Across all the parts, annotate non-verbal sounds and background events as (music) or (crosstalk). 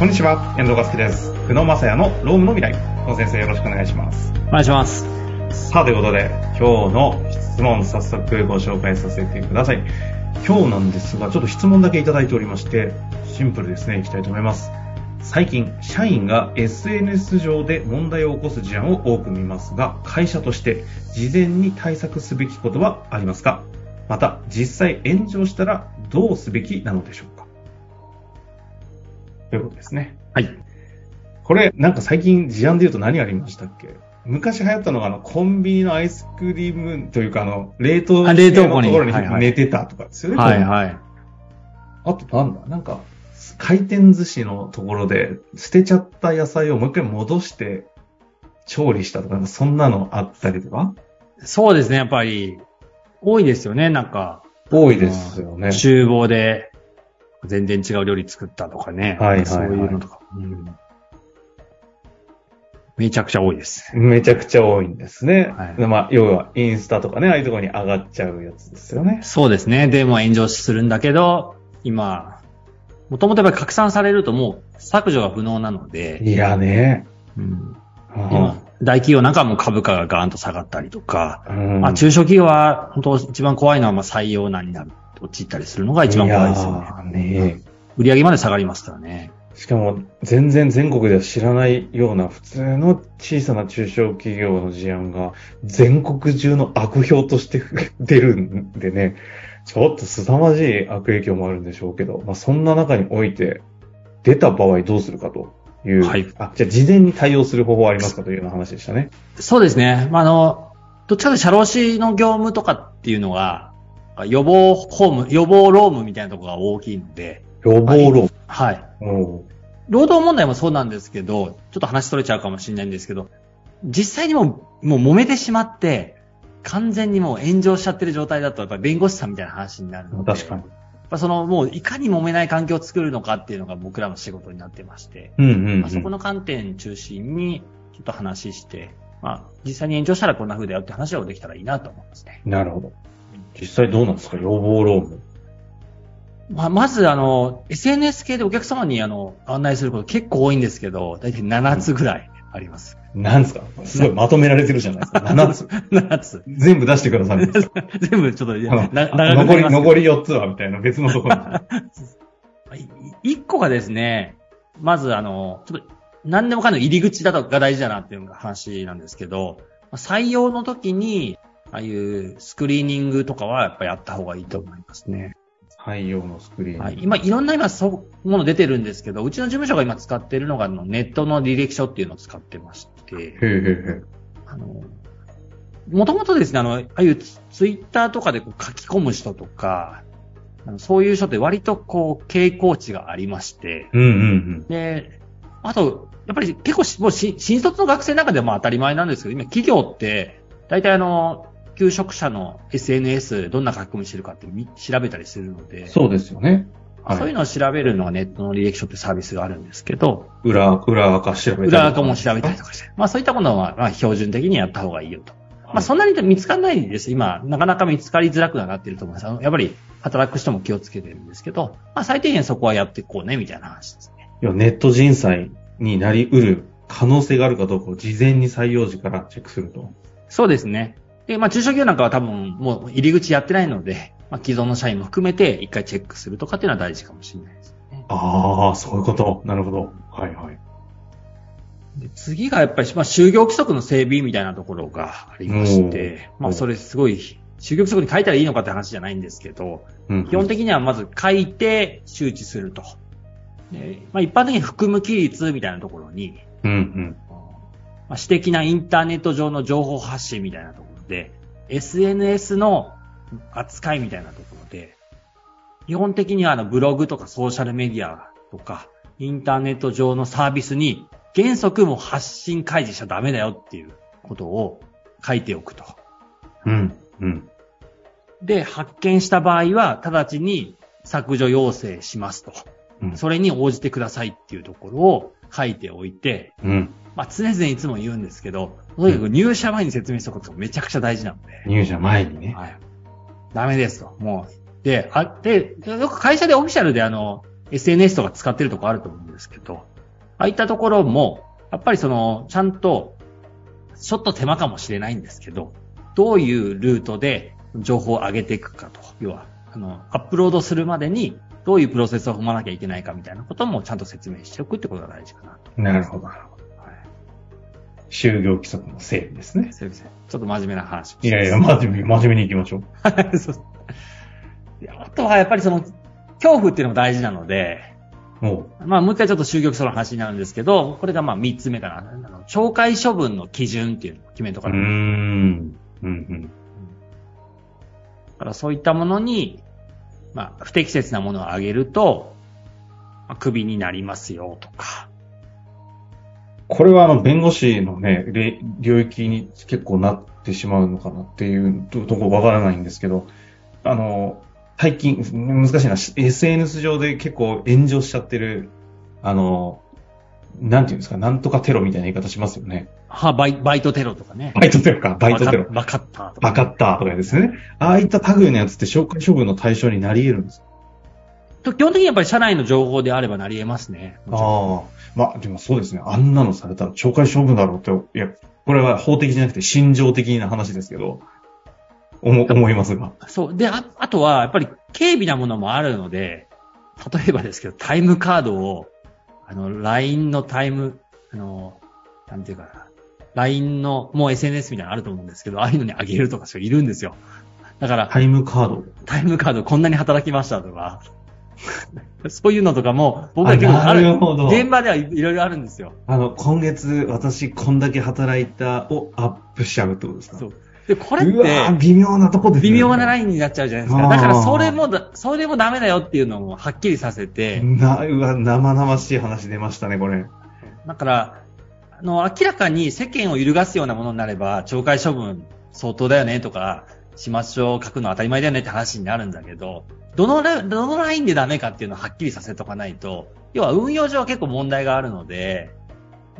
こんにちは、遠藤和樹です。久野正也のロームの未来。久野先生よろしくお願いします。お願いします。さあ、ということで、今日の質問、早速ご紹介させてください。今日なんですが、ちょっと質問だけいただいておりまして、シンプルですね、いきたいと思います。最近、社員が SNS 上で問題を起こす事案を多く見ますが、会社として事前に対策すべきことはありますか？また、実際炎上したらどうすべきなのでしょうか？ということですね。はい。これ、なんか最近事案で言うと何ありましたっけ？昔流行ったのが、あの、コンビニのアイスクリームというか、あの、冷凍あ冷凍庫にのところに寝てたとかですよね。はいはい。あとなんだ？なんか、回転寿司のところで捨てちゃった野菜をもう一回戻して調理したとかそんなのあったりとか？そうですね、やっぱり、多いですよね、なんか。多いですよね。厨房で、全然違う料理作ったとかね。はいはいはいそういうのとか。うんめちゃくちゃ多いです。めちゃくちゃ多いんですね。はいまあ、要はインスタとかね、ああいうところに上がっちゃうやつですよね。そうですね。でも炎上するんだけど、今、もともとやっぱり拡散されるともう削除が不能なので、いやね。うんうん今、大企業なんかはもう株価がガーンと下がったりとか、うんまあ中小企業は本当一番怖いのはまあ採用難になる、陥ったりするのが一番怖いですよね。いやーね売り上げまで下がりますからね。しかも、全然全国では知らないような普通の小さな中小企業の事案が全国中の悪評として出るんでね、ちょっと凄まじい悪影響もあるんでしょうけど、まあそんな中において出た場合どうするかという、はいあ、じゃあ事前に対応する方法はありますかというような話でしたね。そうですね。まあ、あの、どっちかというと社労士の業務とかっていうのが、予防ホーム、予防労務みたいなところが大きいので、予防論。はい。おう労働問題もそうなんですけど、ちょっと話取れちゃうかもしれないんですけど、実際にもう、もう揉めてしまって、完全にもう炎上しちゃってる状態だと、やっぱり弁護士さんみたいな話になるので。確かに。やっぱその、もういかに揉めない環境を作るのかっていうのが僕らの仕事になってまして、うんうん、うん。まあ、そこの観点中心に、ちょっと話して、まあ、実際に炎上したらこんな風だよって話をできたらいいなと思いますね。なるほど。実際どうなんですか？予防論務。まあ、まず、あの、SNS 系でお客様にあの、案内すること結構多いんですけど、だいたい7つぐらいあります。なんですか？すごいまとめられてるじゃないですか。(laughs) 7つ。7つ。全部出してください。(laughs) 全部ちょっと、残り、残り4つはみたいな別のところに。(laughs) い一個がですね、まずあの、ちょっと、何でもかんでも入り口だとが大事だなっていう話なんですけど、採用の時に、ああいうスクリーニングとかはやっぱりやった方がいいと思いますね。採用のスクリーン。はい、今、いろんな今、そうもの出てるんですけど、うちの事務所が今使ってるのが、あのネットの履歴書っていうのを使ってまして、へえへえへあの、もともとですね、あの、ああいうツツイッターとかでこう書き込む人とか、あのそういう人って割とこう、傾向値がありまして、え。うんうんで、あと、やっぱり結構し、もうし新卒の学生の中でも当たり前なんですけど、今企業って、大体あの、求職者の SNS どんな書き込みしてるかってみ調べたりするので、うん。そうですよね。はい。そういうのを調べるのがネットの履歴書ってサービスがあるんですけど、裏、裏垢調べたり裏垢も調べたりとかして、まあそういったものは、まあ標準的にやった方がいいよと。まあそんなに見つかんないです。今、なかなか見つかりづらくはなっていると思います。あのやっぱり働く人も気をつけてるんですけど、まあ最低限そこはやっていこうね、みたいな話ですね。いやネット人災になり得る可能性があるかどうかを事前に採用時からチェックすると。そうですね。で、まあ中小企業なんかは多分もう入り口やってないので、まあ既存の社員も含めて一回チェックするとかっていうのは大事かもしれないですね。ああ、そういうこと。なるほど。はいはい。で次がやっぱり、まあ、就業規則の整備みたいなところがありまして、うんまあ、それすごい、就業規則に書いたらいいのかって話じゃないんですけど、うん。基本的にはまず書いて周知すると。でまあ、一般的に含む規律みたいなところに、うんうん。まあ、私的なインターネット上の情報発信みたいなとこ SNS の扱いみたいなところで、基本的にはあのブログとかソーシャルメディアとか、インターネット上のサービスに原則も発信開示しちゃダメだよっていうことを書いておくと。うん。うん。で、発見した場合は、直ちに削除要請しますと。うん。それに応じてくださいっていうところを書いておいて、うん。まあ常々いつも言うんですけど、とにかく入社前に説明しておくことがめちゃくちゃ大事なので。入社前にね。はい。ダメですと。もう。で、あ、で、よく会社でオフィシャルであの、SNS とか使ってるとこあると思うんですけど、ああいったところも、やっぱりその、ちゃんと、ちょっと手間かもしれないんですけど、どういうルートで情報を上げていくかと。要は、あの、アップロードするまでに、どういうプロセスを踏まなきゃいけないかみたいなこともちゃんと説明しておくってことが大事かなと。なるほど、なるほど。はい。就業規則の整理ですね。すいません。ちょっと真面目な話をいやいや、真面目、真面目に行きましょう。そうであとはやっぱりその、恐怖っていうのも大事なので、もまあもう一回ちょっと就業基礎の話になるんですけど、これがまあ三つ目かな。あの懲戒処分の基準っていうのを決めとかないとん。うんだからそういったものに、まあ不適切なものをあげると、まあ、クビになりますよとか。これはあの、弁護士のね、れ領域に結構なってしまうのかなっていうととこわからないんですけど、あの、最近、難しいな、SNS 上で結構炎上しちゃってる、あの、なんていうんですか、なんとかテロみたいな言い方しますよね。は、バイバイトテロとかね。バイトテロか、バイトテロ。バカッターとか。バカッターとかですね。ああいった類のやつって紹介処分の対象になり得るんです基本的にやっぱり社内の情報であればなり得ますね。ああ。まあ、でもそうですね。あんなのされたら懲戒処分だろうって、いや、これは法的じゃなくて心情的な話ですけど、思、思いますが。そう。で、あ、あとは、やっぱり、軽微なものもあるので、例えばですけど、タイムカードを、あの、LINE のタイム、あの、なんていうかな、LINE の、もう SNS みたいなのあると思うんですけど、ああいうのにあげるとか人いるんですよ。だから、タイムカード。タイムカードこんなに働きましたとか、そういうのとかも、僕は結構あなる現場ではいいろいろあるんですよ。あの、今月私こんだけ働いたをアップしちゃうってことですか？そう。で、これって、微妙なとこですね。微妙なラインになっちゃうじゃないですか。だから、それもだ、それもダメだよっていうのをはっきりさせて、な、うわ、生々しい話出ましたね、これ。だから、あの、明らかに世間を揺るがすようなものになれば、懲戒処分相当だよねとか、始末書を書くのは当たり前だよねって話になるんだけど、どのラ、どのラインでダメかっていうのをはっきりさせとかないと、要は運用上は結構問題があるので、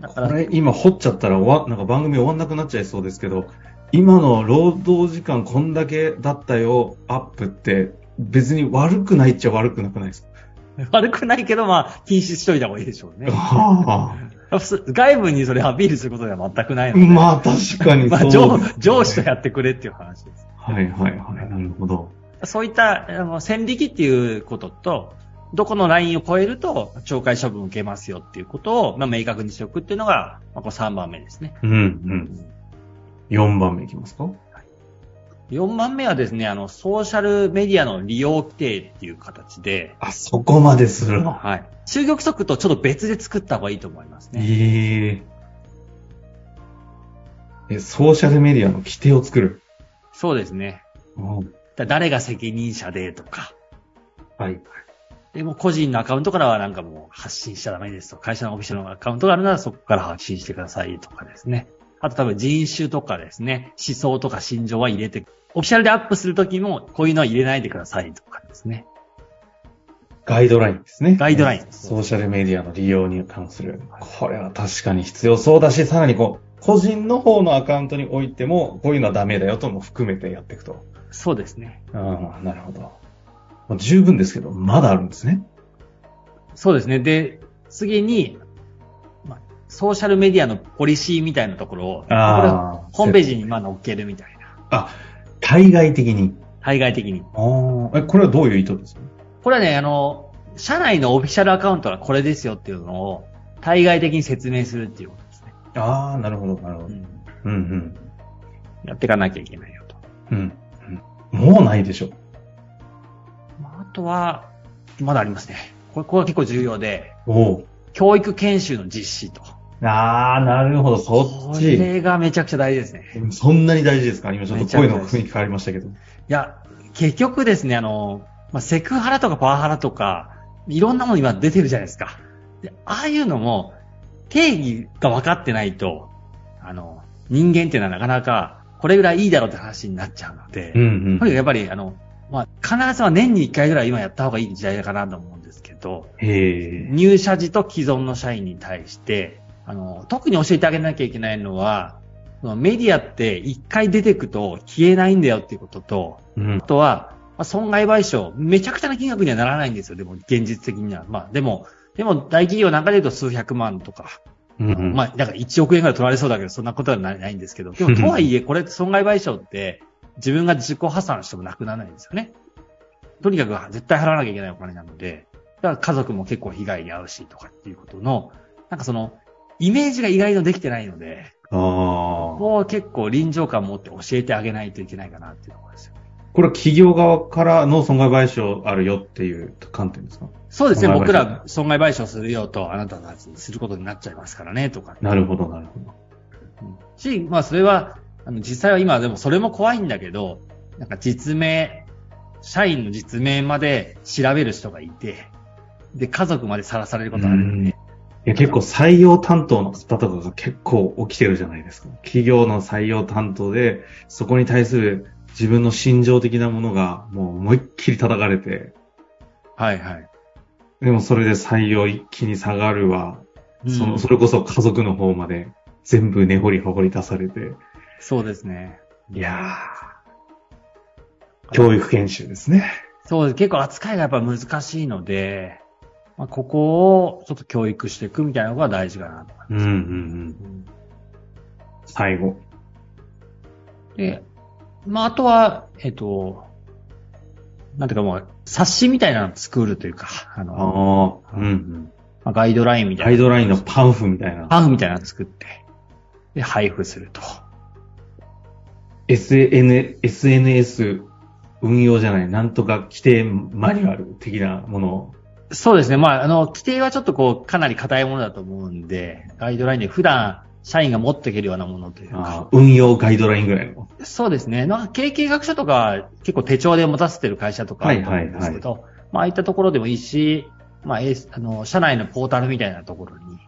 だから、これ今掘っちゃったら終わ、なんか番組終わんなくなっちゃいそうですけど、今の労働時間こんだけだったよ、アップって、別に悪くないっちゃ悪くなくないですか？(laughs) 悪くないけど、まあ、禁止しといた方がいいでしょうね。(laughs) は外部にそれアピールすることでは全くないあ、ので。まあ確かに (laughs) まあ、そう上上司とやってくれっていう話です。はいはいはい、なるほど。そういった、あの、線引きっていうことと、どこのラインを超えると、懲戒処分を受けますよっていうことを、まあ、明確にしておくっていうのが、まあ、これ3番目ですね。うんうん。4番目いきますか？4番目はですね、あの、ソーシャルメディアの利用規定っていう形で、あ、そこまでするの？はい。就業規則とちょっと別で作った方がいいと思いますね。えええ、ソーシャルメディアの規定を作る。そうですね。うんだ誰が責任者でとか、はい。でも個人のアカウントからはなんかもう発信しちゃダメですと。会社のオフィシャルのアカウントがあるならそこから発信してくださいとかですね。あと多分人種とかですね、思想とか心情は入れて、オフィシャルでアップするときもこういうのは入れないでくださいとかですね。ガイドラインですね。ガイドラインソーシャルメディアの利用に関する。これは確かに必要そうだし、さらにこう、個人の方のアカウントにおいても、こういうのはダメだよとも含めてやっていくと。そうですね。ああ、なるほど。まあ十分ですけど、まだあるんですね。そうですね。で、次に、まあソーシャルメディアのポリシーみたいなところを、ああ。ホームページにまあ載っけるみたいな。あ、対外的に。対外的に。ああ。え、これはどういう意図ですか？これはね、あの、社内のオフィシャルアカウントはこれですよっていうのを、対外的に説明するっていうこ。ああ、なるほど、なるほど。うんうん、うん。やっていかなきゃいけないよと。うん。うんもうないでしょ。まああとは、まだありますね。これ、これは結構重要で、おお。教育研修の実施と。ああ、なるほど、そっこち。れがめちゃくちゃ大事ですね。そんなに大事ですか？今ちょっと声の雰囲気変わりましたけど。いや、結局ですね、あの、まあ、セクハラとかパワハラとか、いろんなもの今出てるじゃないですか。で、ああいうのも、定義が分かってないと、あの、人間っていうのはなかなか、これぐらいいいだろうって話になっちゃうので、うんうんとにかくやっぱり、あの、まあ、必ずは年に1回ぐらい今やった方がいい時代かなと思うんですけど。入社時と既存の社員に対して、あの、特に教えてあげなきゃいけないのは、メディアって一回出てくと消えないんだよっていうことと、うんあ。とは、あ、損害賠償、めちゃくちゃな金額にはならないんですよ。でも、現実的には。まあ、でも、でも、大企業なんかで言うと数百万とか、うんうんまあ、だから1億円ぐらい取られそうだけど、そんなことはないんですけど、(laughs) でも、とはいえ、これ損害賠償って、自分が自己破産してもなくならないんですよね。とにかく絶対払わなきゃいけないお金なので、だから家族も結構被害に遭うしとかっていうことの、なんかその、イメージが意外とできてないので、ああ。こう結構臨場感を持って教えてあげないといけないかなっていうところですよ。これは企業側からの損害賠償あるよっていう観点ですか？そうですね、僕ら損害賠償するよと、あなたたちにすることになっちゃいますからね、とか。なるほど、なるほど。し、まあそれは、あの実際は今でもそれも怖いんだけど、なんか実名、社員の実名まで調べる人がいて、で、家族までさらされることあるんで、いや結構採用担当の方とかが結構起きてるじゃないですか。企業の採用担当で、そこに対する自分の心情的なものがもう思いっきり叩かれて、はいはい。でもそれで採用一気に下がるわ。そうんの、それこそ家族の方まで全部根掘り葉掘り出されて。そうですね。いやー、教育研修ですね。そうです。結構扱いがやっぱ難しいので、まあ、ここをちょっと教育していくみたいなのが大事かなと思いうんうんうん。うん最後。で、まあ、あとは、えっと、なんていうかもう、冊子みたいなのを作るというか、ああの、あ、うんうん。まあガイドラインみたいな。ガイドラインのパンフみたいな。パンフみたいなのを作って、で、配布すると。SN、SNS 運用じゃない、なんとか規定マニュアル的なものを。そうですね。まあ、あの、規定はちょっとこう、かなり硬いものだと思うんで、ガイドラインで普段、社員が持っていけるようなものというか、運用ガイドラインぐらいの。そうですね。なんか経営計画書とか結構手帳で持たせてる会社とかあると思うんですけど、まあああいったところでもいいし、まあ、えーあの、社内のポータルみたいなところに、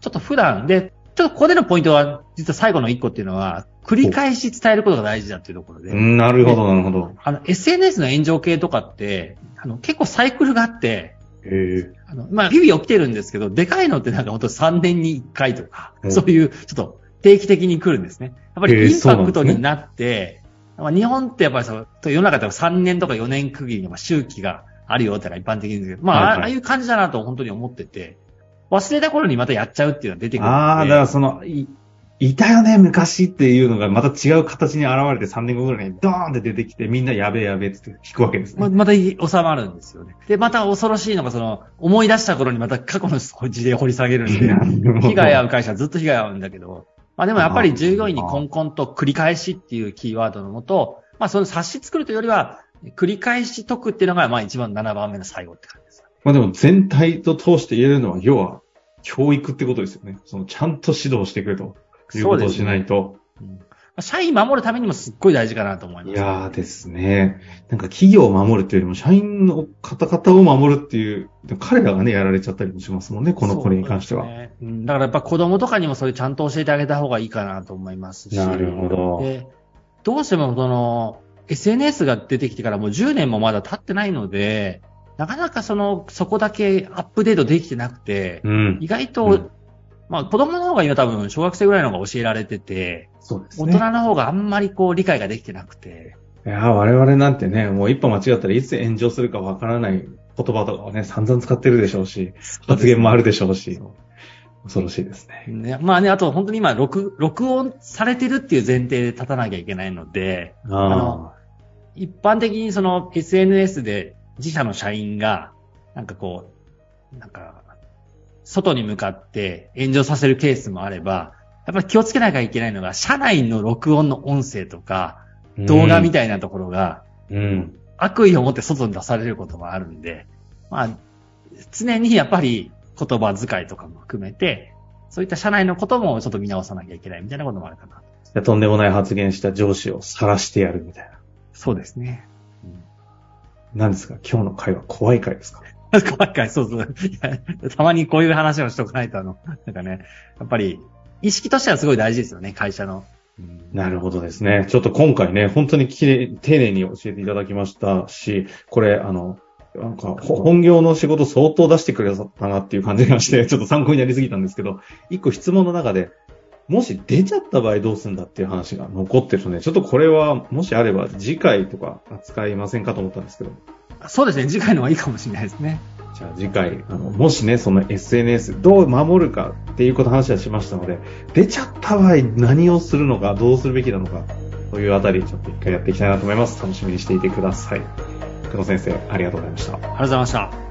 ちょっと普段で、ちょっとここでのポイントは、実は最後の一個っていうのは、繰り返し伝えることが大事だっていうところで、うんなるほど、なるほど。あの、SNS の炎上系とかって、あの、結構サイクルがあって、へえ。あの、まあ、日々起きてるんですけど、でかいのってなんか本当3年に1回とか、うんそういう、ちょっと定期的に来るんですね。やっぱりインパクトになって、まあ、日本ってやっぱりそう、世の中では3年とか4年区切りのまあ周期があるよってのが一般的ですけど、まあ、はいはいああいう感じだなと本当に思ってて、忘れた頃にまたやっちゃうっていうのが出てくるんで。ああ、だからその、い、いたよね、昔っていうのがまた違う形に現れて3年後ぐらいにドーンって出てきてみんなやべえやべえって聞くわけですね。ままた収まるんですよね。で、また恐ろしいのが、その、思い出した頃にまた過去の事例を掘り下げるんで、被害遭う会社はずっと被害遭うんだけど、まあでもやっぱり従業員にコンコンと繰り返しっていうキーワードのもと、まあその冊子作るというよりは、繰り返し解くっていうのが、まあ一番7番目の最後って感じです。まあでも全体と通して言えるのは、要は教育ってことですよね。そのちゃんと指導してくれということをしないと。うん社員守るためにもすっごい大事かなと思います。いやーですね。なんか企業を守るっていうよりも、社員の方々を守るっていう、彼らがね、やられちゃったりもしますもんね、このこれに関しては。ねうんだからやっぱ子供とかにもそれちゃんと教えてあげた方がいいかなと思いますし。なるほど。で、どうしてもその、SNS が出てきてからもう10年もまだ経ってないので、なかなかその、そこだけアップデートできてなくて、うん意。外と、うんまあ子供の方が今多分小学生ぐらいの方が教えられてて、そうですね。大人の方があんまりこう理解ができてなくて、いやー我々なんてね、もう一歩間違ったらいつ炎上するかわからない言葉とかをね、散々使ってるでしょうし、発言もあるでしょうし、恐ろしいですね。ね、まあね、あと本当に今録、録音されてるっていう前提で立たなきゃいけないので、あの一般的にその SNS で自社の社員が、なんかこう、なんか、外に向かって炎上させるケースもあれば、やっぱり気をつけなきゃいけないのが、社内の録音の音声とか、ー動画みたいなところが、うん。悪意を持って外に出されることもあるんで、まあ、常にやっぱり言葉遣いとかも含めて、そういった社内のこともちょっと見直さなきゃいけないみたいなこともあるかな。いやとんでもない発言した上司を晒してやるみたいな。そうですね。何ですか？今日の会話怖い会ですか？怖いかい、そうそう。たまにこういう話をしとかないと、あの、なんかね、やっぱり、意識としてはすごい大事ですよね、会社の。なるほどですね。ちょっと今回ね、本当にきれい、丁寧に教えていただきましたし、これ、あの、なんか、ほ本業の仕事相当出してくれたなっていう感じがして、ちょっと参考になりすぎたんですけど、一個質問の中で、もし出ちゃった場合どうするんだっていう話が残ってるので、ちょっとこれはもしあれば次回とか扱いませんかと思ったんですけど。そうですね、次回の方がいいかもしれないですね。じゃあ次回、あの、もしね、その SNS どう守るかっていうこと話はしましたので、出ちゃった場合何をするのか、どうするべきなのか、というあたり、ちょっと一回やっていきたいなと思います。楽しみにしていてください。久野先生、ありがとうございました。ありがとうございました。